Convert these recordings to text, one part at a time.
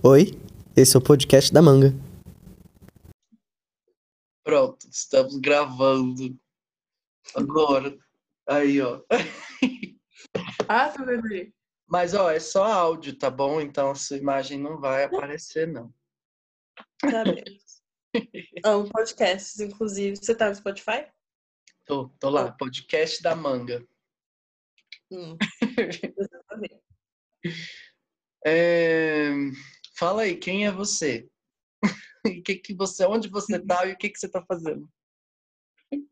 Oi, esse é o podcast da Manga. Pronto, estamos gravando. Agora. Aí, ó. Ah, tá vendo aí? Mas, ó, é só áudio, tá bom? Então a sua imagem não vai aparecer, não. Tá bem. Amo podcasts, inclusive. Você tá no Spotify? Tô, tô lá, podcast da manga. Hum. Exatamente. É, Fala aí, quem é você? E que que você, onde você tá e o que, que você tá fazendo?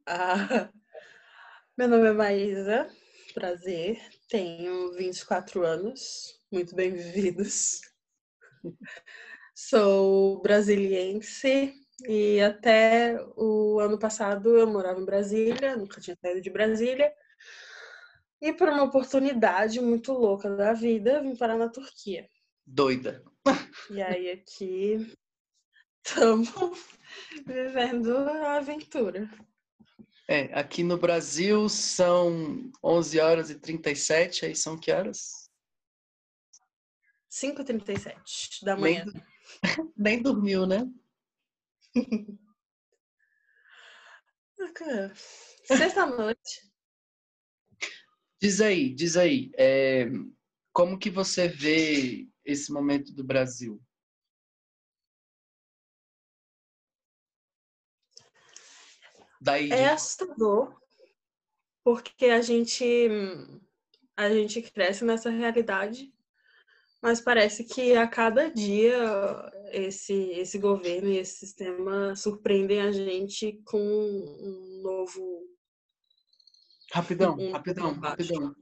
Ah, meu nome é Maísa, prazer. Tenho 24 anos, muito bem vividos. Sou brasiliense e até o ano passado eu morava em Brasília, nunca tinha saído de Brasília. E por uma oportunidade muito louca da vida, vim parar na Turquia. Doida. E aí aqui estamos vivendo a aventura. É, aqui no Brasil são 11 horas e 37, aí são que horas? 5h37 da Nem, manhã. nem dormiu, né? Sexta-noite. Diz aí, diz aí, é, como que você vê esse momento do Brasil? Daí, É assustador, porque a gente, a gente cresce nessa realidade, mas parece que a cada dia esse, esse governo e esse sistema surpreendem a gente com um novo. rapidão, um rapidão, rapidão,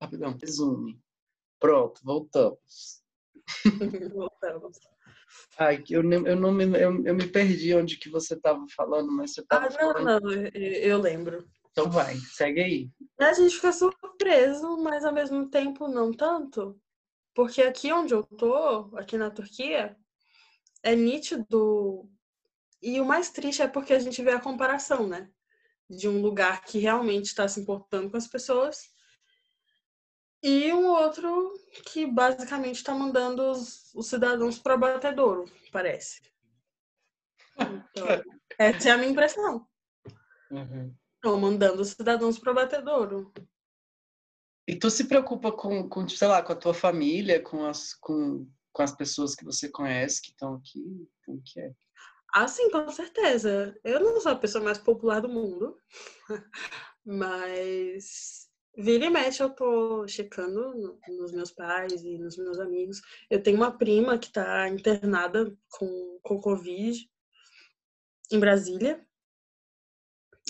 rapidão, resume. Pronto, voltamos. Voltamos. Ai, eu, eu, não me, eu, eu me perdi onde que você estava falando, mas você Ah, estava não, falando. não, eu, eu lembro. Então vai, segue aí. A gente fica surpreso, mas ao mesmo tempo não tanto. Porque aqui onde eu tô, aqui na Turquia, é nítido. E o mais triste é porque a gente vê a comparação, né? De um lugar que realmente está se importando com as pessoas e um outro que basicamente está mandando os, os cidadãos para batedouro, parece. Então, essa é a minha impressão. Uhum. Estão mandando os cidadãos para batedouro. E tu se preocupa com, com, sei lá, com a tua família, com as, com, com as pessoas que você conhece que estão aqui? Como que é? Ah, sim, com certeza. Eu não sou a pessoa mais popular do mundo, mas vira e mexe eu tô checando no- nos meus pais e nos meus amigos. Eu tenho uma prima que tá internada com, com Covid em Brasília.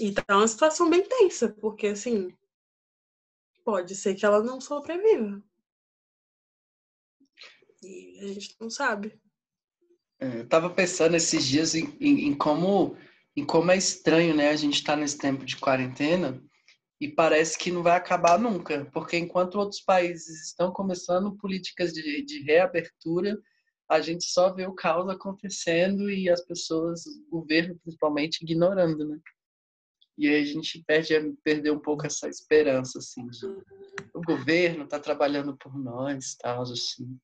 E tá uma situação bem tensa, porque assim, pode ser que ela não sobreviva. E a gente não sabe. É, Eu tava pensando esses dias em, em, em como, em como é estranho, né? A gente tá nesse tempo de quarentena e parece que não vai acabar nunca, porque enquanto outros países estão começando políticas de, de reabertura, a gente só vê o caos acontecendo e as pessoas, o governo principalmente, ignorando, né? E aí a gente perde, perdeu um pouco essa esperança, assim, de o governo tá trabalhando por nós, tal, assim.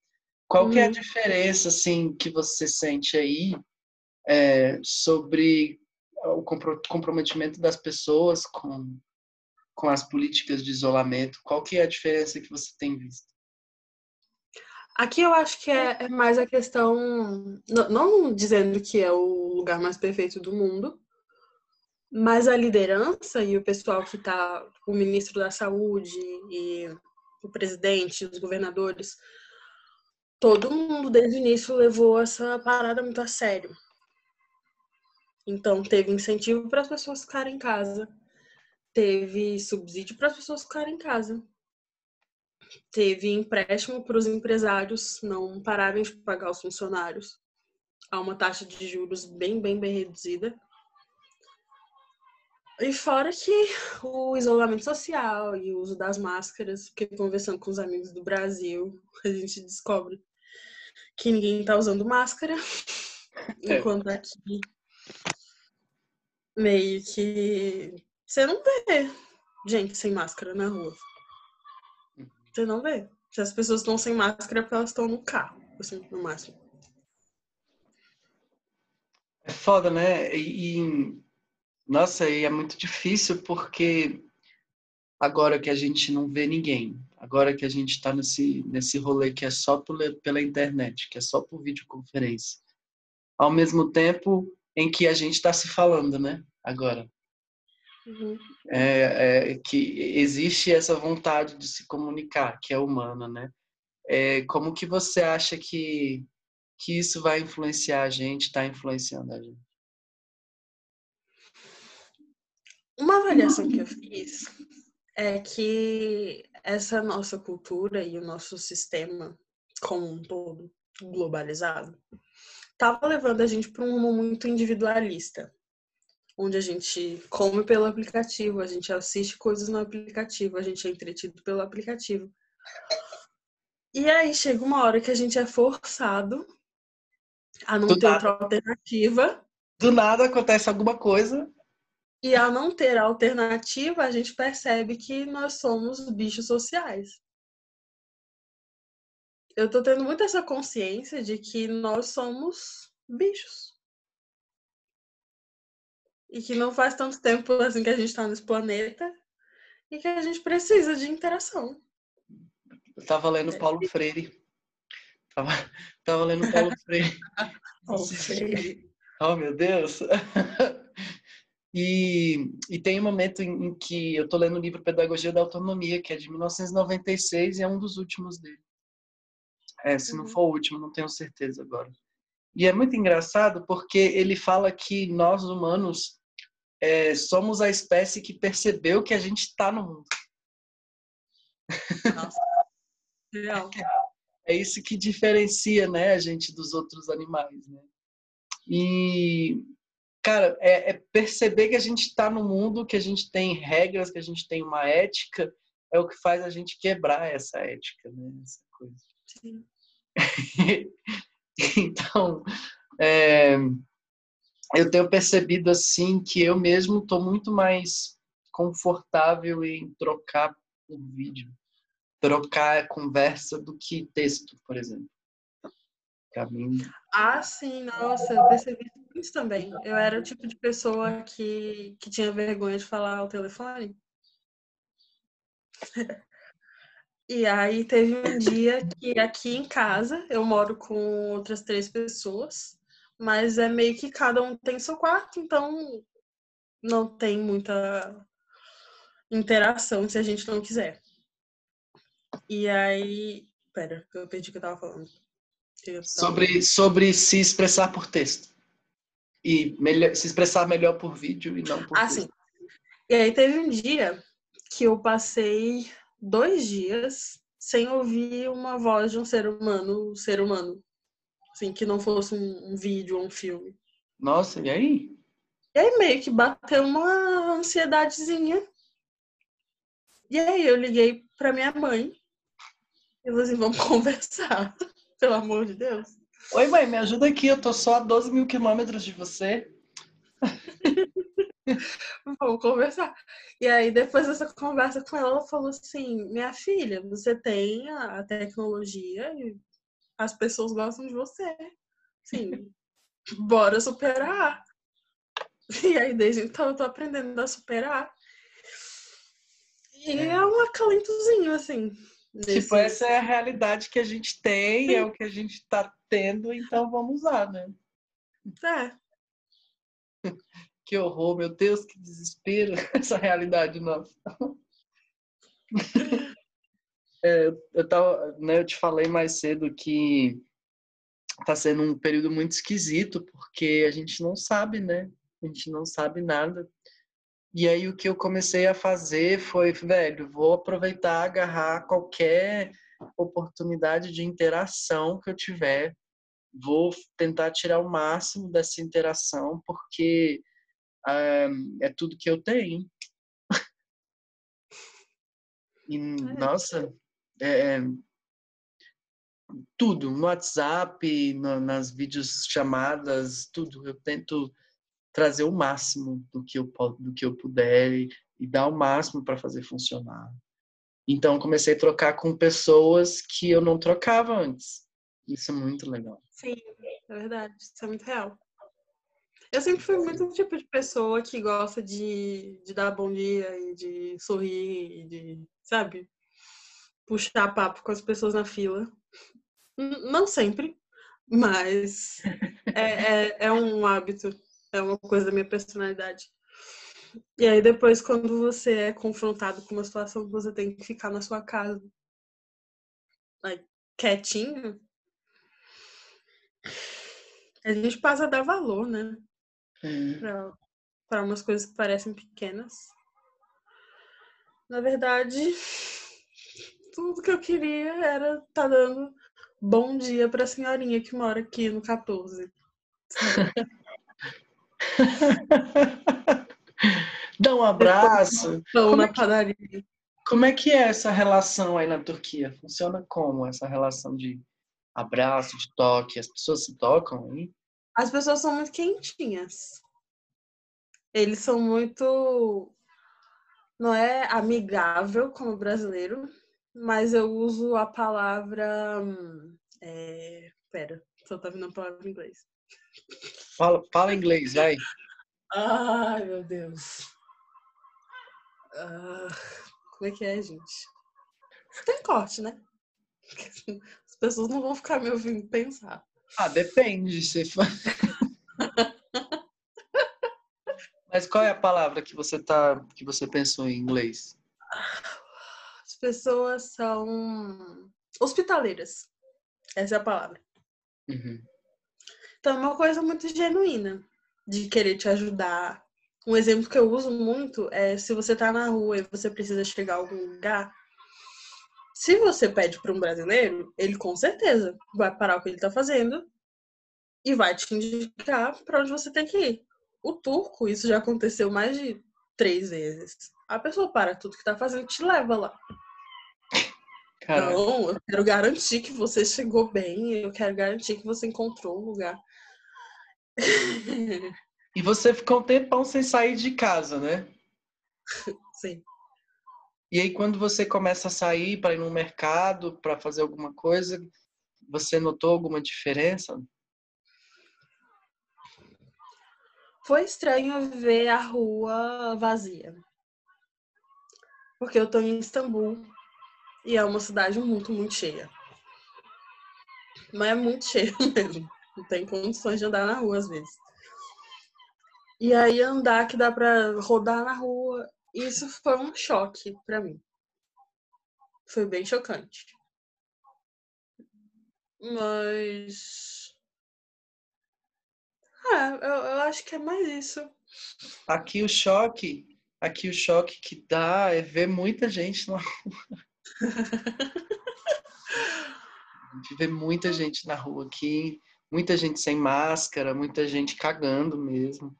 Qual que é a Uhum. diferença, assim, que você sente aí é, sobre o compro- comprometimento das pessoas com, com as políticas de isolamento? Qual que é a diferença que você tem visto? Aqui eu acho que é, é mais a questão, não, não dizendo que é o lugar mais perfeito do mundo, mas a liderança e o pessoal que está, o ministro da saúde e o presidente, os governadores, todo mundo desde o início levou essa parada muito a sério. Então teve incentivo para as pessoas ficarem em casa, teve subsídio para as pessoas ficarem em casa. Teve empréstimo para os empresários não pararem de pagar os funcionários. A uma taxa de juros bem, bem, bem reduzida. E fora que o isolamento social e o uso das máscaras, porque conversando com os amigos do Brasil, a gente descobre que ninguém está usando máscara, enquanto aqui meio que você não vê gente sem máscara na rua. Você não vê. Se as pessoas estão sem máscara é porque elas estão no carro, assim, no máximo. É foda, né? E, nossa, e é muito difícil porque agora que a gente não vê ninguém, agora que a gente está nesse, nesse rolê que é só pela internet, que é só por videoconferência, ao mesmo tempo em que a gente está se falando, né? Agora. Uhum. É, é, que existe essa vontade de se comunicar, que é humana, né? É, como que você acha que, que isso vai influenciar a gente, está influenciando a gente? Uma avaliação que eu fiz é que essa nossa cultura e o nosso sistema como um todo globalizado estava levando a gente para um rumo muito individualista, onde a gente come pelo aplicativo, a gente assiste coisas no aplicativo, a gente é entretido pelo aplicativo. E aí chega uma hora que a gente é forçado a não Do ter nada. outra alternativa. Do nada acontece alguma coisa e ao não ter alternativa, a gente percebe que nós somos bichos sociais. Eu tô tendo muito essa consciência de que nós somos bichos. E que não faz tanto tempo assim que a gente está nesse planeta e que a gente precisa de interação. Eu tava lendo é. Paulo Freire. Tava, tava lendo Paulo Freire. Paulo Freire. Oh, meu Deus! E, e tem um momento em, em que eu estou lendo o livro Pedagogia da Autonomia, que é de 1996 e é um dos últimos dele. É, se não uhum. for o último, não tenho certeza agora. E é muito engraçado porque ele fala que nós humanos é, somos a espécie que percebeu que a gente está no mundo. Nossa. Real. É isso que diferencia, né, a gente dos outros animais, né? E cara, é, é perceber que a gente está no mundo, que a gente tem regras, que a gente tem uma ética, é o que faz a gente quebrar essa ética, né? Essa coisa. Sim. então, é, eu tenho percebido assim que eu mesmo estou muito mais confortável em trocar por vídeo, trocar conversa do que texto, por exemplo. Pra mim. Ah, sim, nossa, eu percebi isso também. Eu era o tipo de pessoa que, que tinha vergonha de falar ao telefone. E aí teve um dia que aqui em casa eu moro com outras três pessoas, mas é meio que cada um tem seu quarto, então não tem muita interação se a gente não quiser. E aí. Pera, eu perdi o que eu tava falando. Eu tava... Sobre, sobre se expressar por texto e melhor, se expressar melhor por vídeo e não por ah, texto. Sim. E aí teve um dia que eu passei dois dias sem ouvir uma voz de um ser humano, ser humano, assim, que não fosse um, um vídeo ou um filme. Nossa, e aí? E aí meio que bateu uma ansiedadezinha. E aí eu liguei pra minha mãe e falei assim, vamos conversar, pelo amor de Deus. Oi, mãe, me ajuda aqui, eu tô só a 12 mil quilômetros de você. Vamos conversar. E aí, depois dessa conversa com ela, ela falou assim: Minha filha, você tem a tecnologia e as pessoas gostam de você. Sim, bora superar. E aí, desde então, eu tô aprendendo a superar. E é, é um acalentozinho, assim. Nesse... Tipo, essa é a realidade que a gente tem, Sim. é o que a gente está tendo, então vamos lá, né? É. Que horror, meu Deus, que desespero essa realidade nossa. É, eu, tava, né, eu te falei mais cedo que tá sendo um período muito esquisito, porque a gente não sabe, né? A gente não sabe nada. E aí o que eu comecei a fazer foi, velho, vou aproveitar, agarrar qualquer oportunidade de interação que eu tiver, vou tentar tirar o máximo dessa interação, porque é, é tudo que eu tenho. e, é. nossa, é, tudo, no WhatsApp, no, nas vídeos chamadas, tudo. Eu tento trazer o máximo do que eu, do que eu puder e, e dar o máximo para fazer funcionar. Então, comecei a trocar com pessoas que eu não trocava antes. Isso é muito legal. Sim, é verdade. Isso é muito real. Eu sempre fui muito o tipo de pessoa que gosta de, de dar bom dia e de sorrir e de, sabe, puxar papo com as pessoas na fila. Não sempre, mas é, é, é um hábito, é uma coisa da minha personalidade. E aí depois, quando você é confrontado com uma situação que você tem que ficar na sua casa, quietinho, a gente passa a dar valor, né? Para umas coisas que parecem pequenas. Na verdade, tudo que eu queria era estar tá dando bom dia para a senhorinha que mora aqui no 14. Dá um abraço. Como na é padaria. Como é que é essa relação aí na Turquia? Funciona como essa relação de abraço, de toque? As pessoas se tocam aí? As pessoas são muito quentinhas. Eles são muito. Não é amigável como o brasileiro, mas eu uso a palavra. É... Pera, só tá vindo a palavra em inglês. Fala, fala inglês, vai. Ai, meu Deus. Ah, como é que é, gente? Tem corte, né? As pessoas não vão ficar me ouvindo pensar. Ah, depende. Se. Mas qual é a palavra que você tá, que você pensou em inglês? As pessoas são hospitaleiras. Essa é a palavra. Uhum. Então, é uma coisa muito genuína de querer te ajudar. Um exemplo que eu uso muito é se você tá na rua e você precisa chegar a algum lugar. Se você pede para um brasileiro, ele com certeza vai parar o que ele tá fazendo e vai te indicar para onde você tem que ir. O turco, isso já aconteceu mais de três vezes. A pessoa para tudo que tá fazendo e te leva lá. Caraca. Não, eu quero garantir que você chegou bem, eu quero garantir que você encontrou um lugar. E você ficou um tempão sem sair de casa, né? Sim. E aí, quando você começa a sair para ir no mercado, para fazer alguma coisa, você notou alguma diferença? Foi estranho ver a rua vazia. Porque eu tô em Istambul e é uma cidade muito, muito cheia. Mas é muito cheia mesmo. Não tem condições de andar na rua às vezes. E aí andar que dá pra rodar na rua, isso foi um choque pra mim. Foi bem chocante. Mas é, eu, eu acho que é mais isso. Aqui o choque, aqui o choque que dá é ver muita gente na rua. A gente vê muita gente na rua aqui, muita gente sem máscara, muita gente cagando mesmo.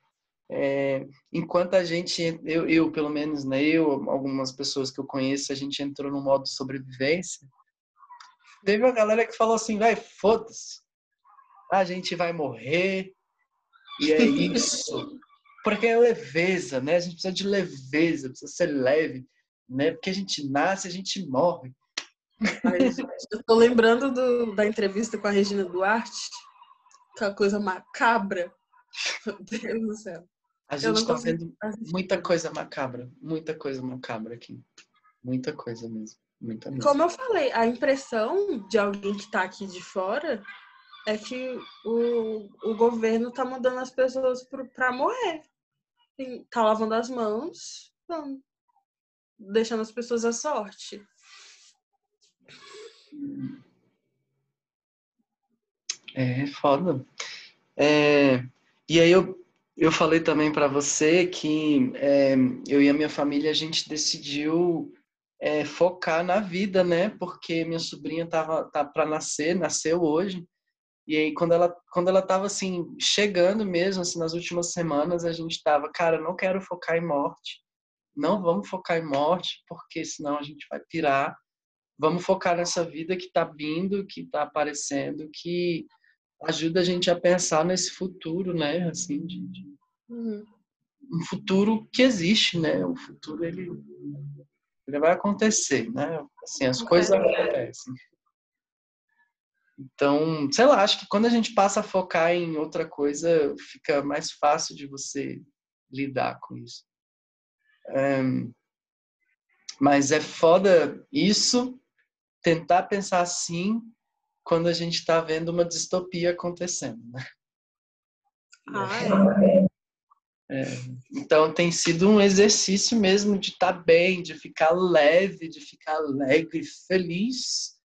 É, enquanto a gente, eu, eu pelo menos, né, eu, algumas pessoas que eu conheço, a gente entrou no modo sobrevivência. Teve uma galera que falou assim, vai, foda-se, a gente vai morrer, e é isso. Porque é leveza, né? A gente precisa de leveza, precisa ser leve, né? Porque a gente nasce, a gente morre. eu tô lembrando do, da entrevista com a Regina Duarte, aquela coisa macabra. Meu Deus do céu. A gente está vendo muita coisa macabra, muita coisa macabra aqui. Muita coisa mesmo. Muita mesmo. Como eu falei, a impressão de alguém que está aqui de fora é que o, o governo tá mandando as pessoas para morrer. Tá lavando as mãos, deixando as pessoas à sorte. É foda. É, e aí eu, eu falei também para você que é, eu e a minha família a gente decidiu é, focar na vida, né? Porque minha sobrinha tava tá para nascer, nasceu hoje. E aí, quando ela, quando ela tava, assim, chegando mesmo, assim, nas últimas semanas, a gente tava, cara, não quero focar em morte. Não vamos focar em morte, porque senão a gente vai pirar. Vamos focar nessa vida que tá vindo, que tá aparecendo, que ajuda a gente a pensar nesse futuro, né? Assim, de, de... Uhum. um futuro que existe, né? O futuro, ele, ele vai acontecer, né? Assim, as coisas acontecem. Então, sei lá, acho que quando a gente passa a focar em outra coisa, fica mais fácil de você lidar com isso. Mas é foda isso, tentar pensar assim quando a gente está vendo uma distopia acontecendo, né? Ah, é. É, então tem sido um exercício mesmo de estar tá bem, de ficar leve, de ficar alegre, feliz.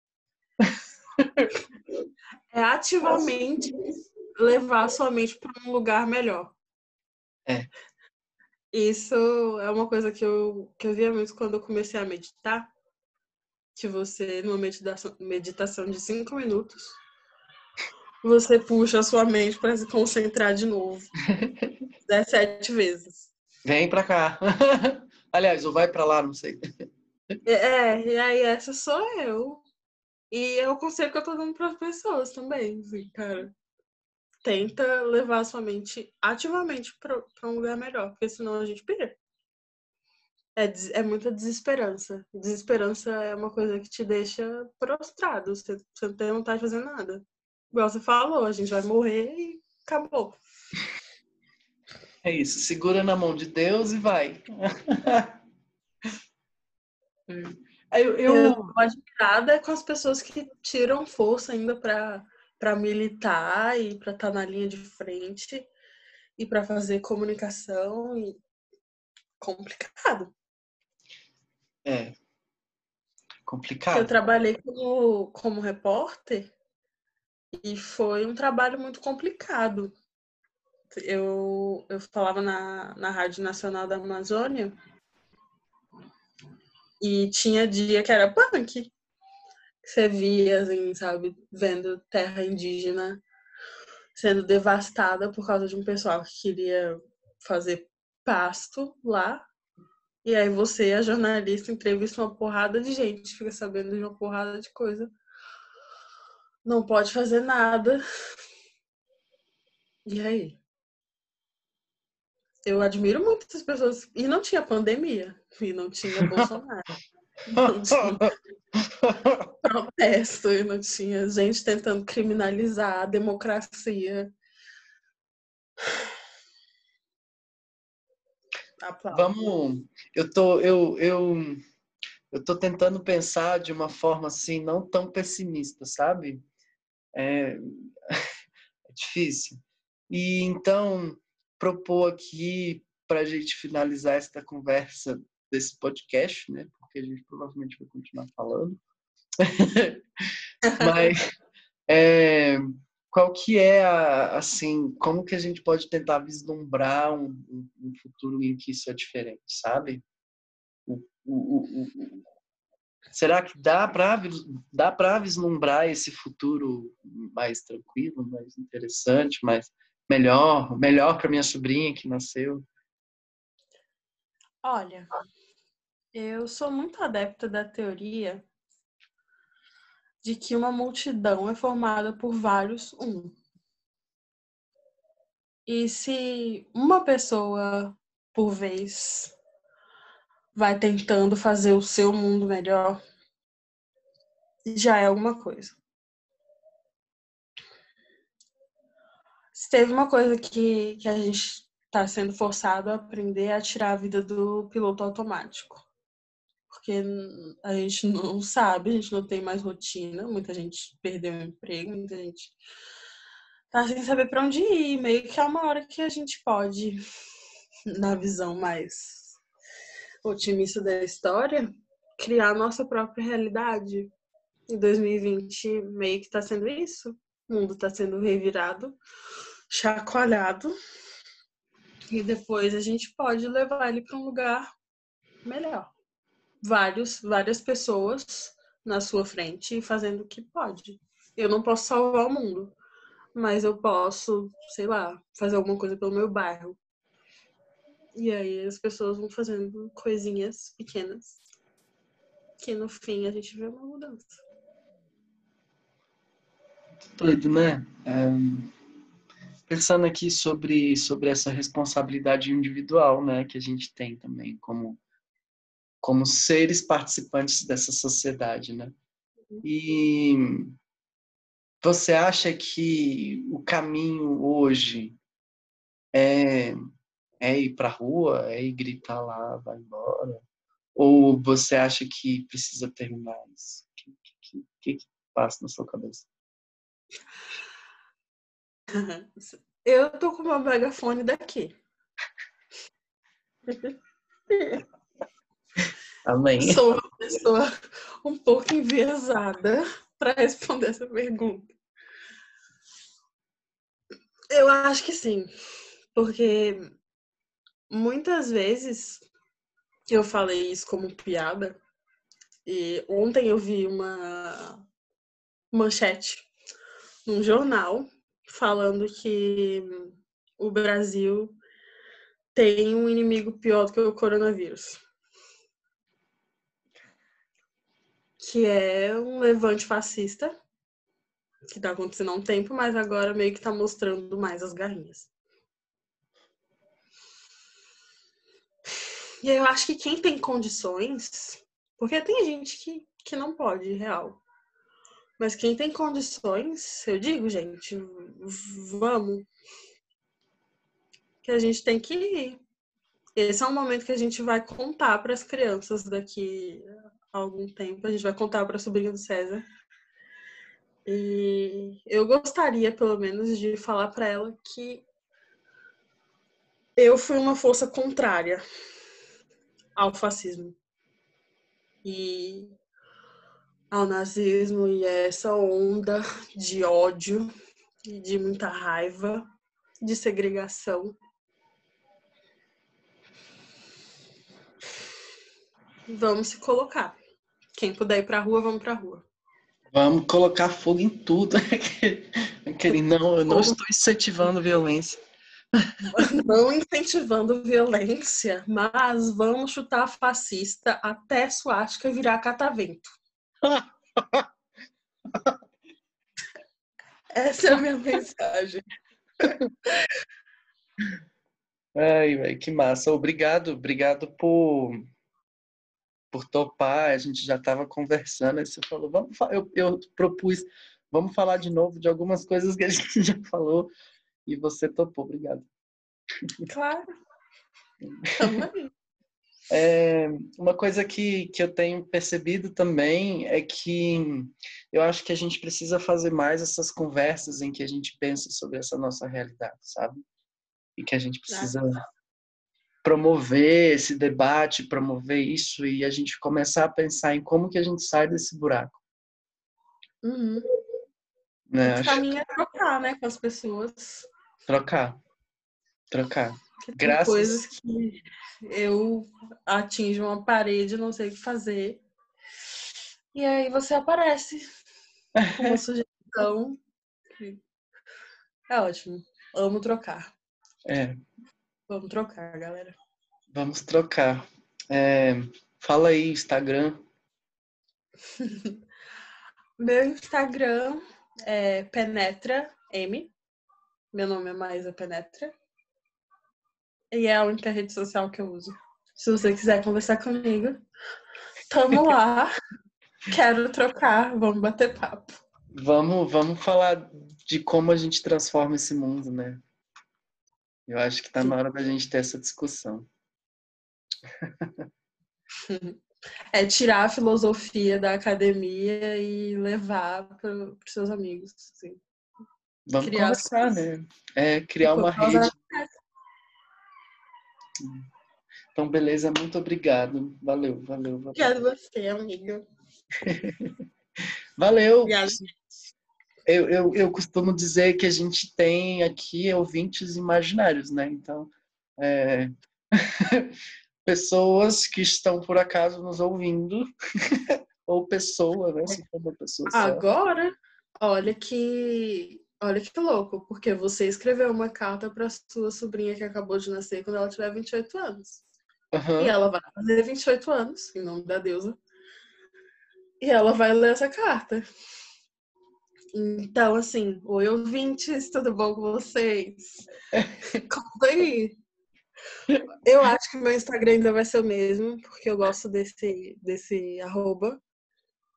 É ativamente levar a sua mente para um lugar melhor. É. Isso é uma coisa que eu, que eu via muito quando eu comecei a meditar. Que você, numa meditação, meditação de cinco minutos, você puxa a sua mente para se concentrar de novo. 17 vezes. Vem para cá. Aliás, ou vai para lá, não sei. É, e aí essa sou eu. E é o conselho que eu tô dando para as pessoas também, assim, cara. Tenta levar a sua mente ativamente para um lugar melhor, porque senão a gente perde. É, é muita desesperança. Desesperança é uma coisa que te deixa prostrado. Você, você não tem vontade de fazer nada. Igual você falou, a gente vai morrer e acabou. É isso, segura na mão de Deus e vai. eu, eu... eu admirada com as pessoas que tiram força ainda para militar e para estar tá na linha de frente e para fazer comunicação e complicado. É. Complicado. Eu trabalhei como, como repórter e foi um trabalho muito complicado. Eu, eu falava na, na Rádio Nacional da Amazônia e tinha dia que era punk. Você via, assim, sabe, vendo terra indígena sendo devastada por causa de um pessoal que queria fazer pasto lá. E aí você, a jornalista, entrevista uma porrada de gente, fica sabendo de uma porrada de coisa não pode fazer nada. E aí? Eu admiro muito essas pessoas. E não tinha pandemia. E não tinha Bolsonaro. Não tinha protesto. E não tinha gente tentando criminalizar a democracia. Aplausos. Vamos. Eu tô. Eu, eu, eu tô tentando pensar de uma forma assim, não tão pessimista, sabe? é, é difícil. E então, propor aqui para a gente finalizar esta conversa desse podcast, né? Porque a gente provavelmente vai continuar falando. Mas é, qual que é a, assim, como que a gente pode tentar vislumbrar um, um futuro em que isso é diferente, sabe? O, o, o, Será que dá para dá para vislumbrar esse futuro mais tranquilo, mais interessante, mais melhor, melhor para minha sobrinha que nasceu? Olha, eu sou muito adepta da teoria de que uma multidão é formada por vários um. E se uma pessoa por vez vai tentando fazer o seu mundo melhor, já é alguma coisa. Se teve uma coisa que, que a gente está sendo forçado a aprender é a tirar a vida do piloto automático. Porque a gente não sabe, a gente não tem mais rotina, muita gente perdeu o emprego, muita gente tá sem saber para onde ir. Meio que é uma hora que a gente pode, na visão mais otimista da história, criar nossa própria realidade. Em 2020, meio que está sendo isso. O mundo está sendo revirado, chacoalhado. E depois a gente pode levar ele para um lugar melhor. Vários, várias pessoas na sua frente fazendo o que pode. Eu não posso salvar o mundo, mas eu posso, sei lá, fazer alguma coisa pelo meu bairro, e aí as pessoas vão fazendo coisinhas pequenas que no fim a gente vê uma mudança. Doido, né? Pensando aqui sobre, sobre essa responsabilidade individual, né, que a gente tem também como como seres participantes dessa sociedade, né? E você acha que o caminho hoje é, é ir para a rua, é ir gritar lá, vai embora? Ou você acha que precisa terminar isso? O que, que, que, que passa na sua cabeça? Eu tô com uma megafone daqui. Amém. Sou uma pessoa um pouco enviesada para responder essa pergunta. Eu acho que sim, porque muitas vezes eu falei isso como piada e ontem eu vi uma manchete num jornal falando que o Brasil tem um inimigo pior do que o coronavírus. Que é um levante fascista, que está acontecendo há um tempo, mas agora meio que está mostrando mais as garrinhas. E eu acho que quem tem condições, porque tem gente que, que não pode, real. Mas quem tem condições, eu digo, gente, vamos. Que a gente tem que ir. Esse é um momento que a gente vai contar para as crianças daqui a algum tempo. A gente vai contar para a sobrinha do César. E eu gostaria, pelo menos, de falar para ela que eu fui uma força contrária ao fascismo. E ao nazismo e essa onda de ódio e de muita raiva, de segregação. Vamos se colocar. Quem puder ir pra rua, vamos pra rua. Vamos colocar fogo em tudo. Aquele, não, eu não estou incentivando violência. Não incentivando violência, mas vamos chutar fascista até suástica virar catavento. Essa é a minha mensagem. Ai, véio, que massa. Obrigado, obrigado por, por topar. A gente já estava conversando, aí você falou, vamos eu, eu propus, vamos falar de novo de algumas coisas que a gente já falou e você topou. Obrigado. Claro. É, uma coisa que, que eu tenho percebido também é que eu acho que a gente precisa fazer mais essas conversas em que a gente pensa sobre essa nossa realidade, sabe? E que a gente precisa promover esse debate, promover isso e a gente começar a pensar em como que a gente sai desse buraco. Uhum. Né? O caminho é trocar, né, com as pessoas. Trocar. Trocar. Graças... coisas que eu atinjo uma parede, não sei o que fazer. E aí você aparece com uma sugestão. É ótimo. Amo trocar. É. Vamos trocar, galera. Vamos trocar. É, fala aí, Instagram. Meu Instagram é Penetra M. Meu nome é Maisa Penetra. E é a única rede social que eu uso. Se você quiser conversar comigo, tamo lá. Quero trocar, vamos bater papo. Vamos, vamos falar de como a gente transforma esse mundo, né? Eu acho que tá na hora da gente ter essa discussão. É tirar a filosofia da academia e levar para os seus amigos. Assim. Vamos criar conversar, né? É, criar uma rede. Então, beleza, muito obrigado. Valeu, valeu. valeu. Obrigado você, amigo. valeu. Eu, eu, eu costumo dizer que a gente tem aqui ouvintes imaginários, né? Então, é... pessoas que estão por acaso nos ouvindo, ou pessoa, né? Se for uma pessoa Agora, olha que Olha que louco, porque você escreveu uma carta para sua sobrinha que acabou de nascer quando ela tiver 28 anos. Uhum. E ela vai fazer 28 anos, em nome da deusa. E ela vai ler essa carta. Então, assim, oi ouvintes, tudo bom com vocês? Conta aí. Eu acho que meu Instagram ainda vai ser o mesmo, porque eu gosto desse, desse arroba.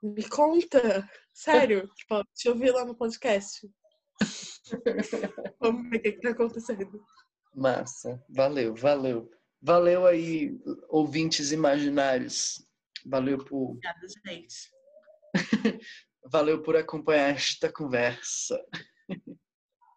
Me conta Sério, tipo, te ouvir lá no podcast. Vamos ver o que, que tá acontecendo. Massa. Valeu, valeu. Valeu aí, ouvintes imaginários. Valeu por. Obrigada, gente. Valeu por acompanhar esta conversa.